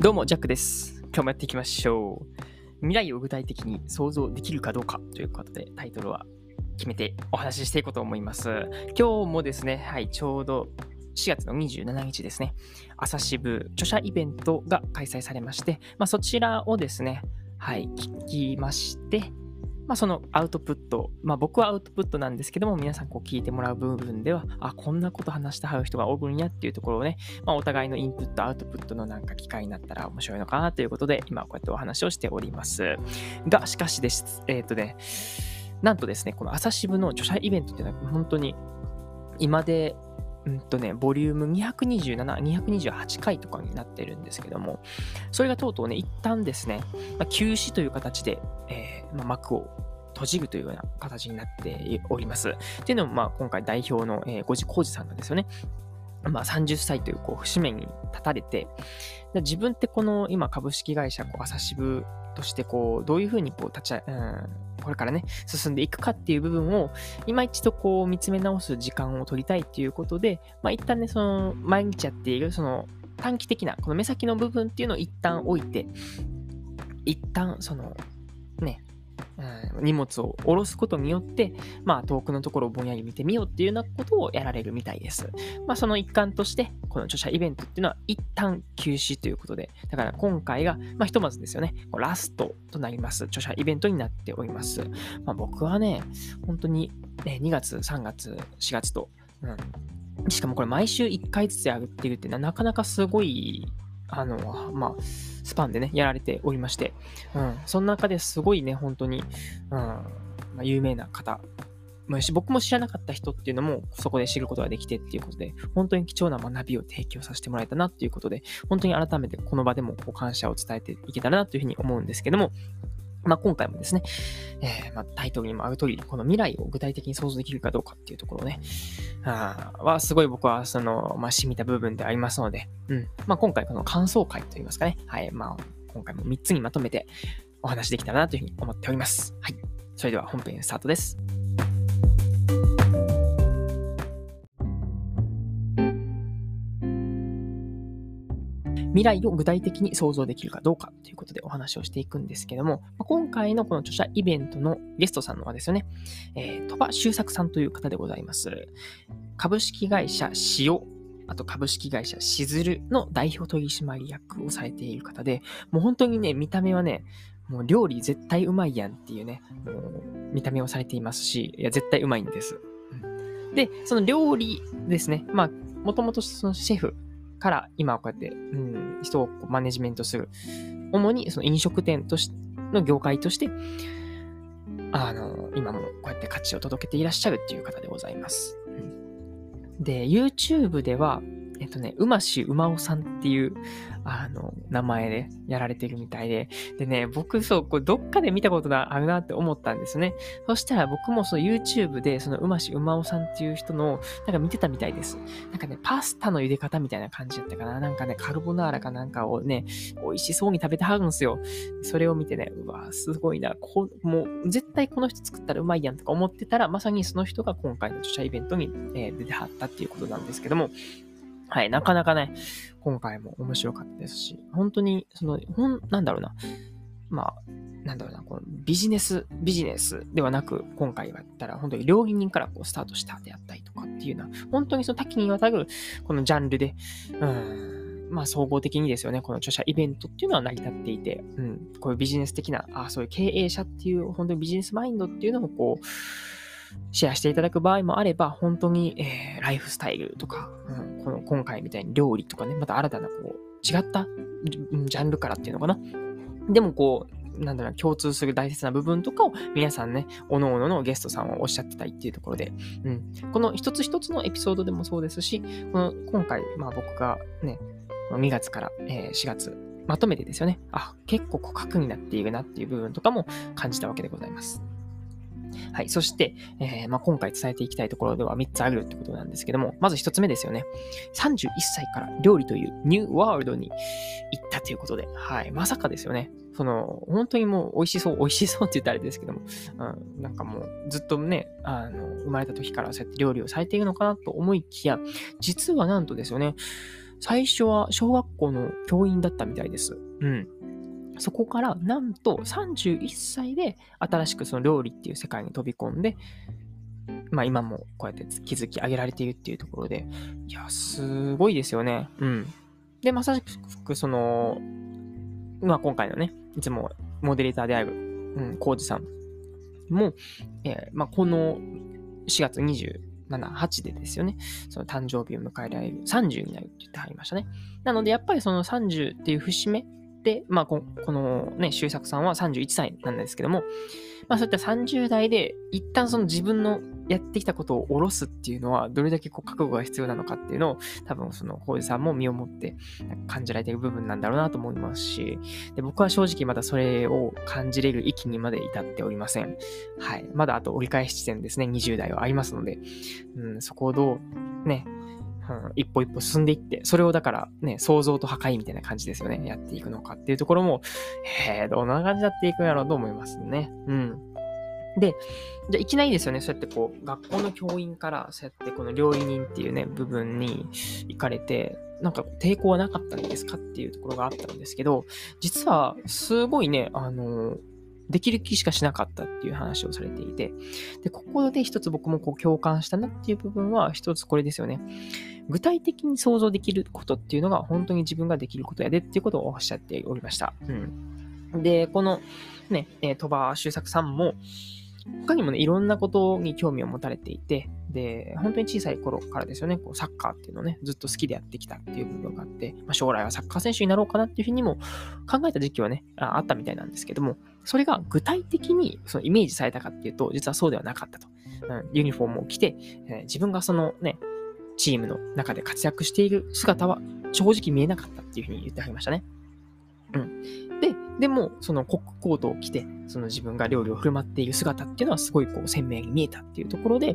どうも、ジャックです。今日もやっていきましょう。未来を具体的に想像できるかどうかということで、タイトルは決めてお話ししていこうと思います。今日もですね、はい、ちょうど4月の27日ですね、朝渋著者イベントが開催されまして、まあ、そちらをですね、はい、聞きまして、まあ、そのアウトプット、まあ、僕はアウトプットなんですけども、皆さんこう聞いてもらう部分では、あ、こんなこと話してはる人がおるんやっていうところをね、まあ、お互いのインプット、アウトプットのなんか機会になったら面白いのかなということで、今こうやってお話をしております。が、しかしです、えっ、とね、なんとですね、この朝渋の著者イベントっていうのは本当に今で、うんとね、ボリューム227、228回とかになってるんですけども、それがとうとうね、一旦ですね、まあ、休止という形で、えーまあ、幕を閉じるというような形になっております。っていうのも、まあ、今回代表の、えー、五次浩二さんがですよね、まあ、30歳というこう節目に立たれて、自分ってこの今株式会社こう朝渋としてこうどういうふうにこう立ち、うん、これからね進んでいくかっていう部分を今一度こう見つめ直す時間を取りたいっていうことで、まあ、一旦ねその毎日やっているその短期的なこの目先の部分っていうのを一旦置いて一旦そのうん、荷物を下ろすことによって、まあ、遠くのところをぼんやり見てみようっていうようなことをやられるみたいです。まあ、その一環として、この著者イベントっていうのは一旦休止ということで、だから今回が、まあ、ひとまずですよね、ラストとなります著者イベントになっております。まあ、僕はね、本当に、ね、2月、3月、4月と、うん、しかもこれ毎週1回ずつやるっていうってなかなかすごいあの、まあ、スパンでね、やられておりまして、うん、その中ですごいね、本当に、うん、まあ、有名な方、僕も知らなかった人っていうのもそこで知ることができてっていうことで、本当に貴重な学びを提供させてもらえたなっていうことで、本当に改めてこの場でもこう感謝を伝えていけたらなというふうに思うんですけども、まあ、今回もですね、えー、まあ、タイトルにもある通り、この未来を具体的に想像できるかどうかっていうところね、あはすごい僕はその、まあ、染みた部分でありますので、うん。まあ、今回この感想会といいますかね、はい、まあ、今回も3つにまとめてお話できたらなというふうに思っております。はい。それでは本編スタートです。未来を具体的に想像できるかどうかということでお話をしていくんですけども、今回のこの著者イベントのゲストさんのはですね、えー、鳥羽周作さんという方でございます。株式会社塩、あと株式会社しずるの代表取締役をされている方で、もう本当にね、見た目はね、もう料理絶対うまいやんっていうね、もう見た目をされていますし、いや、絶対うまいんです。で、その料理ですね、まあ、もともとそのシェフから今こうやって、うん、人をこうマネジメントする。主にその飲食店としの業界として、あの、今もこうやって価値を届けていらっしゃるっていう方でございます。うん、で、YouTube では、えっとね、うましうまおさんっていう、あの、名前でやられてるみたいで、でね、僕そう、これどっかで見たことがあるなって思ったんですね。そしたら僕もその YouTube でそのうましうまおさんっていう人の、なんか見てたみたいです。なんかね、パスタの茹で方みたいな感じだったかな。なんかね、カルボナーラかなんかをね、美味しそうに食べてはるんですよ。それを見てね、うわすごいな。こもう、絶対この人作ったらうまいやんとか思ってたら、まさにその人が今回の著者イベントに、えー、出てはったっていうことなんですけども、はい、なかなかね、今回も面白かったですし、本当に、その、ほん、なんだろうな、まあ、なんだろうな、このビジネス、ビジネスではなく、今回はったら、本当に料理人からこうスタートしたであったりとかっていうのは、本当にその多岐にわたる、このジャンルで、うん、まあ、総合的にですよね、この著者イベントっていうのは成り立っていて、うん、こういうビジネス的な、あそういう経営者っていう、本当にビジネスマインドっていうのをこう、シェアしていただく場合もあれば、本当に、えー、ライフスタイルとか、うん、この今回みたいに料理とかね、また新たなこう、違ったジャンルからっていうのかな。でもこう、なんだろう、共通する大切な部分とかを皆さんね、おのおののゲストさんはおっしゃってたいっていうところで、うん、この一つ一つのエピソードでもそうですし、この今回、まあ僕がね、2月から、えー、4月、まとめてですよね、あ、結構こう核になっているなっていう部分とかも感じたわけでございます。はい。そして、えー、まあ、今回伝えていきたいところでは3つあるってことなんですけども、まず1つ目ですよね。31歳から料理というニューワールドに行ったということで、はい。まさかですよね。その、本当にもう美味しそう、美味しそうって言ったらあれですけども、うん、なんかもうずっとね、あの、生まれた時からそうやって料理をされているのかなと思いきや、実はなんとですよね、最初は小学校の教員だったみたいです。うん。そこからなんと31歳で新しくその料理っていう世界に飛び込んで、まあ今もこうやって築き上げられているっていうところで、いや、すごいですよね。うん。で、まさしくその、まあ今回のね、いつもモデレーターである、うん、コージさんも、えー、まあこの4月27、8でですよね、その誕生日を迎えられる、30になるって言ってはりましたね。なので、やっぱりその30っていう節目で、まあこ、のね、周作さんは31歳なんですけども、まあそういった30代で一旦その自分のやってきたことを下ろすっていうのはどれだけこう覚悟が必要なのかっていうのを多分その浩二さんも身をもって感じられている部分なんだろうなと思いますし、で僕は正直まだそれを感じれる域にまで至っておりません。はい。まだあと折り返し地点ですね、20代はありますので、うん、そこをどうね、うん、一歩一歩進んでいって、それをだからね、想像と破壊みたいな感じですよね。やっていくのかっていうところも、えー、どんな感じでやっていくんやろうと思いますね。うん。で、じゃあいきなりですよね、そうやってこう、学校の教員から、そうやってこの料理人っていうね、部分に行かれて、なんか抵抗はなかったんですかっていうところがあったんですけど、実は、すごいね、あの、できる気しかしなかったっていう話をされていて、で、ここで一つ僕もこう共感したなっていう部分は、一つこれですよね。具体的に想像できることっていうのが本当に自分ができることやでっていうことをおっしゃっておりました。うん。で、このね、えー、鳥羽周作さんも、他にもね、いろんなことに興味を持たれていて、で、本当に小さい頃からですよね、こうサッカーっていうのをね、ずっと好きでやってきたっていう部分があって、まあ、将来はサッカー選手になろうかなっていうふうにも考えた時期はねあ、あったみたいなんですけども、それが具体的にそのイメージされたかっていうと、実はそうではなかったと。うん、ユニフォームを着て、えー、自分がそのね、チームの中で活躍している姿は正直見えなかったっていうふうに言ってはりましたね。うん。で、でも、そのコックコートを着て、その自分が料理を振る舞っている姿っていうのはすごいこう鮮明に見えたっていうところで、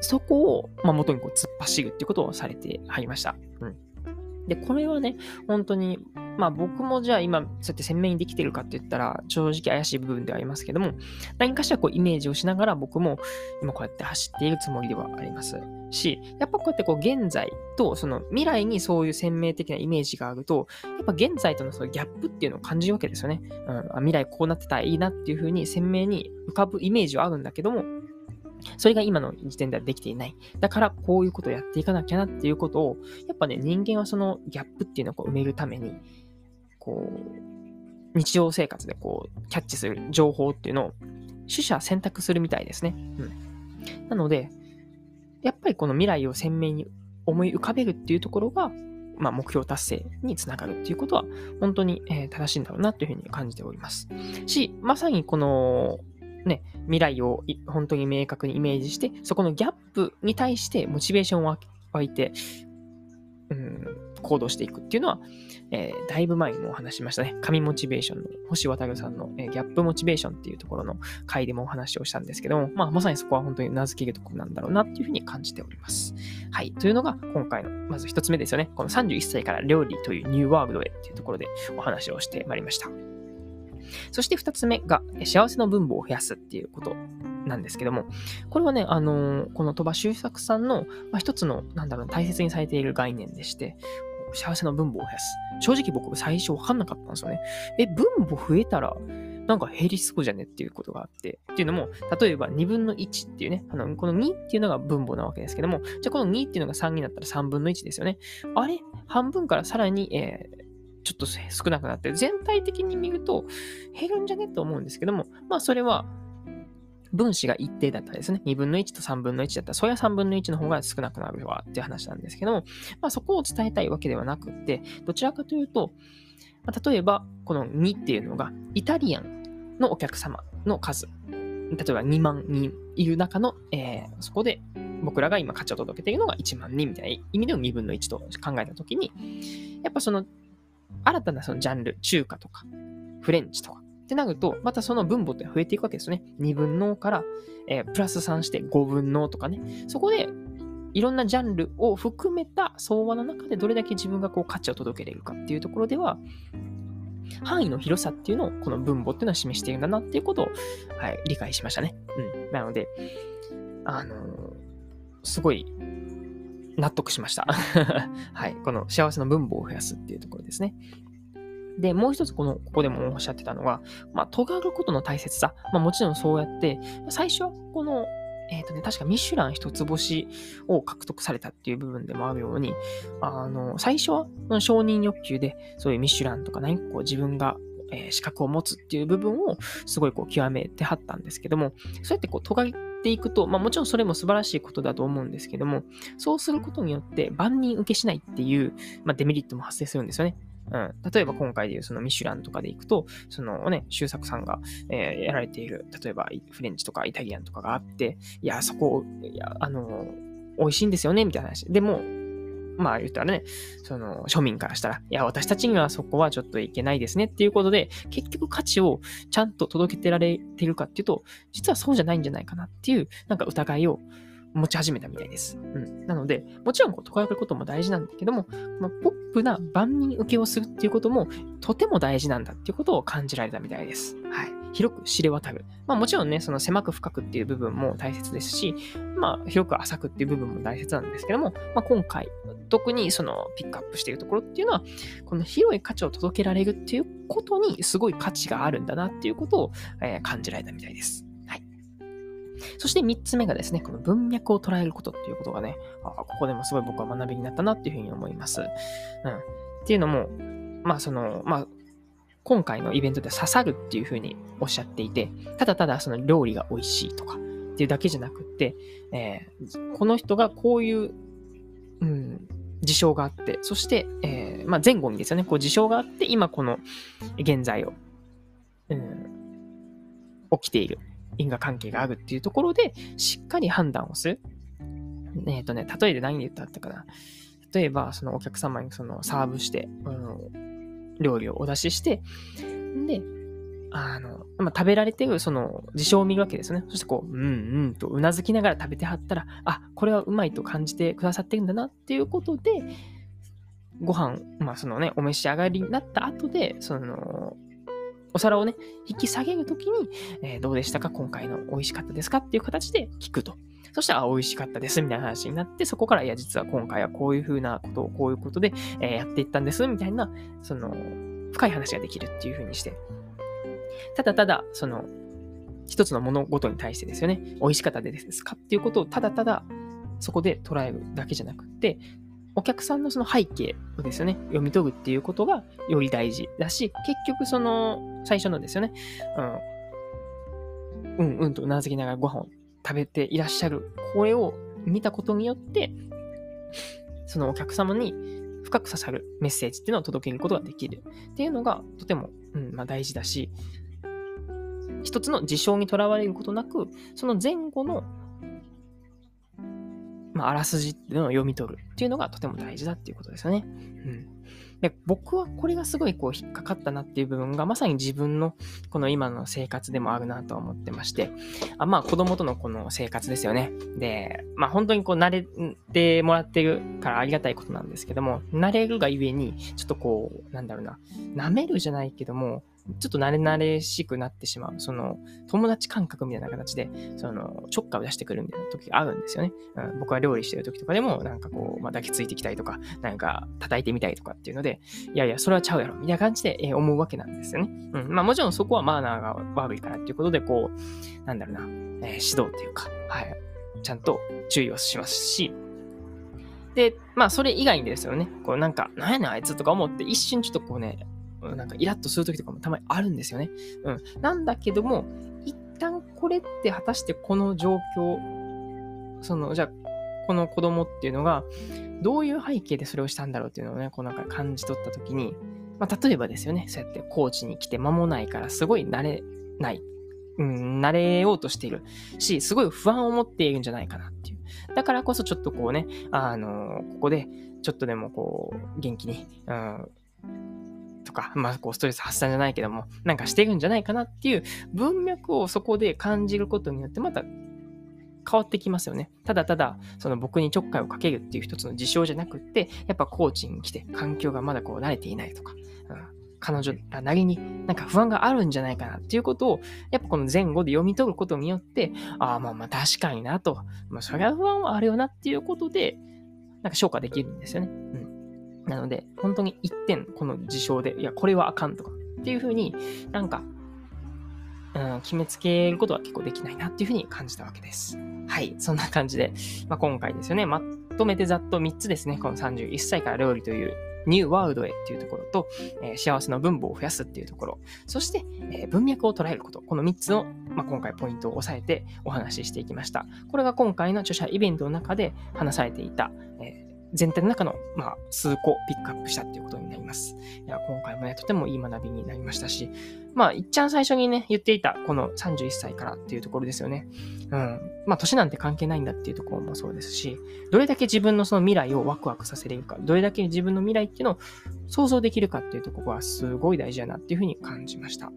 そこを、まあ、元にこう突っ走るっていうことをされてはりました。うん。で、これはね、本当に、まあ僕もじゃあ今、そうやって鮮明にできてるかって言ったら、正直怪しい部分ではありますけども、何かしらこうイメージをしながら僕も今こうやって走っているつもりではありますし、やっぱこうやってこう現在とその未来にそういう鮮明的なイメージがあると、やっぱ現在とのそのギャップっていうのを感じるわけですよね。うん、未来こうなってたらいいなっていうふうに鮮明に浮かぶイメージはあるんだけども、それが今の時点ではできていない。だから、こういうことをやっていかなきゃなっていうことを、やっぱね、人間はそのギャップっていうのをこう埋めるために、こう、日常生活でこう、キャッチする情報っていうのを、取捨選択するみたいですね。うん。なので、やっぱりこの未来を鮮明に思い浮かべるっていうところが、まあ、目標達成につながるっていうことは、本当に、え、正しいんだろうなというふうに感じております。し、まさにこの、ね、未来を本当に明確にイメージして、そこのギャップに対してモチベーションを湧いて、うん、行動していくっていうのは、えー、だいぶ前にもお話しましたね。神モチベーションの星渡さんの、えー、ギャップモチベーションっていうところの回でもお話をしたんですけども、まあ、まさにそこは本当に名付けるところなんだろうなっていうふうに感じております。はい。というのが今回の、まず一つ目ですよね。この31歳から料理というニューワールドへっていうところでお話をしてまいりました。そして2つ目が、幸せの分母を増やすっていうことなんですけども、これはね、あのー、この鳥羽周作さんの、まあ、一つの、なんだろう、大切にされている概念でして、幸せの分母を増やす。正直僕最初わかんなかったんですよね。え、分母増えたら、なんか減りそうじゃねっていうことがあって。っていうのも、例えば2分の1っていうね、あの、この2っていうのが分母なわけですけども、じゃあこの2っていうのが3になったら3分の1ですよね。あれ？半分からさらに、え、ちょっと少なくなって、全体的に見ると減るんじゃねと思うんですけども、まあそれは分子が一定だったらですね、2分の1と3分の1だったら、それは3分の1の方が少なくなるわっていう話なんですけども、まあそこを伝えたいわけではなくって、どちらかというと、まあ、例えばこの2っていうのがイタリアンのお客様の数、例えば2万人いる中の、えー、そこで僕らが今価値を届けているのが1万人みたいな意味での2分の1と考えたときに、やっぱその新たなそのジャンル、中華とか、フレンチとか、ってなると、またその分母って増えていくわけですよね。2分のから、えー、プラス3して5分のとかね。そこで、いろんなジャンルを含めた相場の中でどれだけ自分がこう価値を届けれるかっていうところでは、範囲の広さっていうのをこの分母っていうのは示しているんだなっていうことを、はい、理解しましたね。うん。なので、あのー、すごい納得しました。はい。この幸せの分母を増やすっていうところですね。で、もう一つこの、ここでもおっしゃってたのが、まあ、尖ることの大切さ。まあ、もちろんそうやって、最初はこの、えっ、ー、とね、確かミシュラン一つ星を獲得されたっていう部分でもあるように、あの、最初は承認欲求で、そういうミシュランとか何かこう自分がえ、資格を持つっていう部分をすごいこう極めてはったんですけども、そうやってこう尖っていくと、まあもちろんそれも素晴らしいことだと思うんですけども、そうすることによって万人受けしないっていう、まあ、デメリットも発生するんですよね。うん、例えば今回でいうそのミシュランとかで行くと、そのね、周作さんが、えー、やられている、例えばフレンチとかイタリアンとかがあって、いや、そこ、いや、あの、美味しいんですよね、みたいな話。でも、まあ言ったらね、その庶民からしたら、いや、私たちにはそこはちょっといけないですねっていうことで、結局価値をちゃんと届けてられてるかっていうと、実はそうじゃないんじゃないかなっていう、なんか疑いを持ち始めたみたいです。うん。なので、もちろんこう、尖ることも大事なんだけども、まあ、ポップな万人受けをするっていうことも、とても大事なんだっていうことを感じられたみたいです。はい。広く知れ渡る。まあもちろんね、その狭く深くっていう部分も大切ですし、まあ広く浅くっていう部分も大切なんですけども、まあ今回、特にそのピックアップしているところっていうのは、この広い価値を届けられるっていうことにすごい価値があるんだなっていうことを、え、感じられたみたいです。そして3つ目がですね、この文脈を捉えることっていうことがね、あここでもすごい僕は学びになったなっていうふうに思います。うん。っていうのも、まあその、まあ、今回のイベントで刺さるっていうふうにおっしゃっていて、ただただその料理が美味しいとかっていうだけじゃなくって、えー、この人がこういう、うん、事象があって、そして、えー、まあ、前後にですよね、こう事象があって、今この現在を、うん、起きている因果関係があるっていうところで、しっかり判断をする。えっ、ー、とね、例えで何で言ったったかな。例えば、そのお客様にそのサーブして、あの料理をお出しして、で、あの、まあ、食べられてるその事象を見るわけですよね。そしてこう、うんうんとうなずきながら食べてはったら、あ、これはうまいと感じてくださってるんだなっていうことで、ご飯、まあそのね、お召し上がりになった後で、その、お皿をね、引き下げるときに、えー、どうでしたか？今回の美味しかったですか？っていう形で聞くと。そしたら、美味しかったです、みたいな話になって、そこから、いや、実は今回はこういう風なことを、こういうことで、え、やっていったんです、みたいな、その、深い話ができるっていう風にして。ただただ、その、一つの物事に対してですよね、美味しかったですかっていうことを、ただただ、そこで捉えるだけじゃなくて、お客さんのその背景をですよね、読み解くっていうことがより大事だし、結局その最初のですよね、うん、うんうんとうなずきながらご飯を食べていらっしゃる声を見たことによって、そのお客様に深く刺さるメッセージっていうのを届けることができるっていうのがとても、うんまあ、大事だし、一つの事象にとらわれることなく、その前後のまあ、あらすじっていうのを読み取るっていうのがとても大事だっていうことですよね。うん。で、僕はこれがすごいこう引っかかったなっていう部分がまさに自分のこの今の生活でもあるなと思ってまして、あまあ子供とのこの生活ですよね。で、まあ本当にこう慣れてもらってるからありがたいことなんですけども、慣れるがゆえに、ちょっとこう、なんだろうな、舐めるじゃないけども、ちょっと慣れ慣れしくなってしまう、その、友達感覚みたいな形で、その、ちょっかを出してくるみたいな時があるんですよね。うん、僕は料理してる時とかでも、なんかこう、まあ、抱きついてきたりとか、なんか叩いてみたりとかっていうので、いやいや、それはちゃうやろ、みたいな感じで、え、思うわけなんですよね。うん。まあもちろんそこはマナーが悪いからっていうことで、こう、なんだろうな、えー、指導っていうか、はい、ちゃんと注意をしますし、で、まあそれ以外にですよね、こうなんか、なんやねんあいつとか思って一瞬ちょっとこうね、なんかイラッとするときとかもたまにあるんですよね。うん。なんだけども、一旦これって果たしてこの状況、その、じゃあ、この子供っていうのが、どういう背景でそれをしたんだろうっていうのをね、こうなんか感じ取ったときに、まあ、例えばですよね、そうやってコーチに来て間もないからすごい慣れない。うん、慣れようとしているし、すごい不安を持っているんじゃないかなっていう。だからこそちょっとこうね、あのここでちょっとでもこう、元気に、うん、とか、まあ、こう、ストレス発散じゃないけども、なんかしてるんじゃないかなっていう文脈をそこで感じることによって、また変わってきますよね。ただただ、その僕にちょっかいをかけるっていう一つの事象じゃなくって、やっぱコーチに来て環境がまだこう慣れていないとか、うん、彼女らなりになんか不安があるんじゃないかなっていうことを、やっぱこの前後で読み取ることによって、ああ、まあまあ確かになと、まあそりゃ不安はあるよなっていうことで、なんか消化できるんですよね。うん。なので、本当に一点、この事象で、いや、これはあかんとか、っていうふうになんか、うん、決めつけることは結構できないなっていうふうに感じたわけです。はい。そんな感じで、まあ、今回ですよね、まとめてざっと3つですね、この31歳から料理というニューワールドへっていうところと、えー、幸せの分母を増やすっていうところ、そして、えー、文脈を捉えること、この3つの、まあ、今回ポイントを押さえてお話ししていきました。これが今回の著者イベントの中で話されていた、えー全体の中の、まあ、数個ピックアップしたっていうことになります。いや、今回もね、とてもいい学びになりましたし、まあ、いっちゃん最初にね、言っていた、この31歳からっていうところですよね。うん。まあ、年なんて関係ないんだっていうところもそうですし、どれだけ自分のその未来をワクワクさせれるか、どれだけ自分の未来っていうのを想像できるかっていうところはすごい大事だなっていうふうに感じました。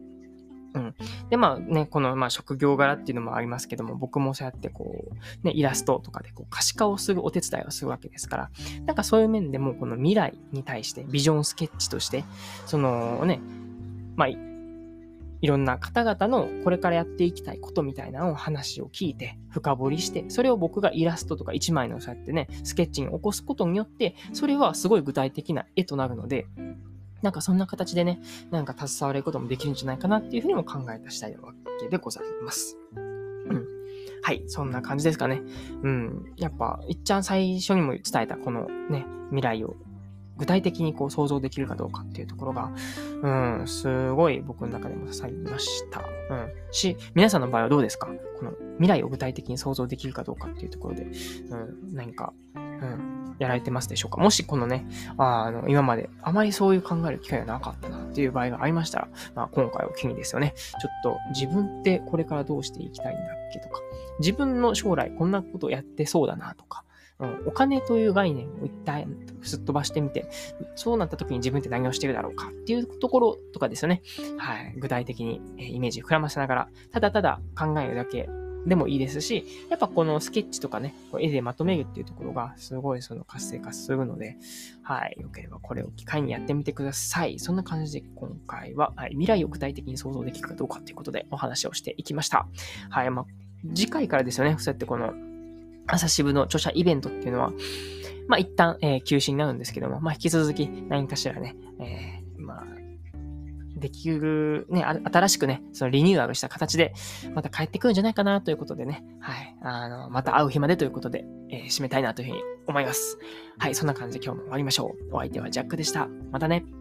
うん。で、まあね、この、まあ、職業柄っていうのもありますけども、僕もそうやってこう、ね、イラストとかでこう可視化をするお手伝いをするわけですから、なんかそういう面でも、この未来に対して、ビジョンスケッチとして、そのね、まあ、いろんな方々のこれからやっていきたいことみたいなのを話を聞いて、深掘りして、それを僕がイラストとか一枚のそうやってね、スケッチに起こすことによって、それはすごい具体的な絵となるので、なんかそんな形でね、なんか携われることもできるんじゃないかなっていうふうにも考えた次第なわけでございます。うん。はい、そんな感じですかね。うん。やっぱ、いっちゃん最初にも伝えたこのね、未来を具体的にこう想像できるかどうかっていうところが、うん、すごい僕の中でも支えました。うん。し、皆さんの場合はどうですか？この未来を具体的に想像できるかどうかっていうところで、うん、何か、うん、やられてますでしょうか？もしこのね、あの、今まであまりそういう考える機会がなかったなっていう場合がありましたら、まあ今回を機にですよね、ちょっと自分ってこれからどうしていきたいんだっけとか、自分の将来こんなことやってそうだなとか、うん、お金という概念を一体すっ飛ばしてみて、そうなった時に自分って何をしてるだろうかっていうところとかですよね。はい。具体的にイメージを膨らませながら、ただただ考えるだけでもいいですし、やっぱこのスケッチとかね、絵でまとめるっていうところがすごいその活性化するので、はい。よければこれを機会にやってみてください。そんな感じで今回は、はい、未来を具体的に想像できるかどうかっていうことでお話をしていきました。はい。まあ、次回からですよね。そうやってこの朝渋の著者イベントっていうのは、まあ一旦、えー、休止になるんですけども、まあ引き続き何かしらね、えー、できる、ね、新しくね、そのリニューアルした形で、また帰ってくるんじゃないかなということでね、はい、あの、また会う日までということで、えー、締めたいなというふうに思います。はい、そんな感じで今日も終わりましょう。お相手はジャックでした。またね。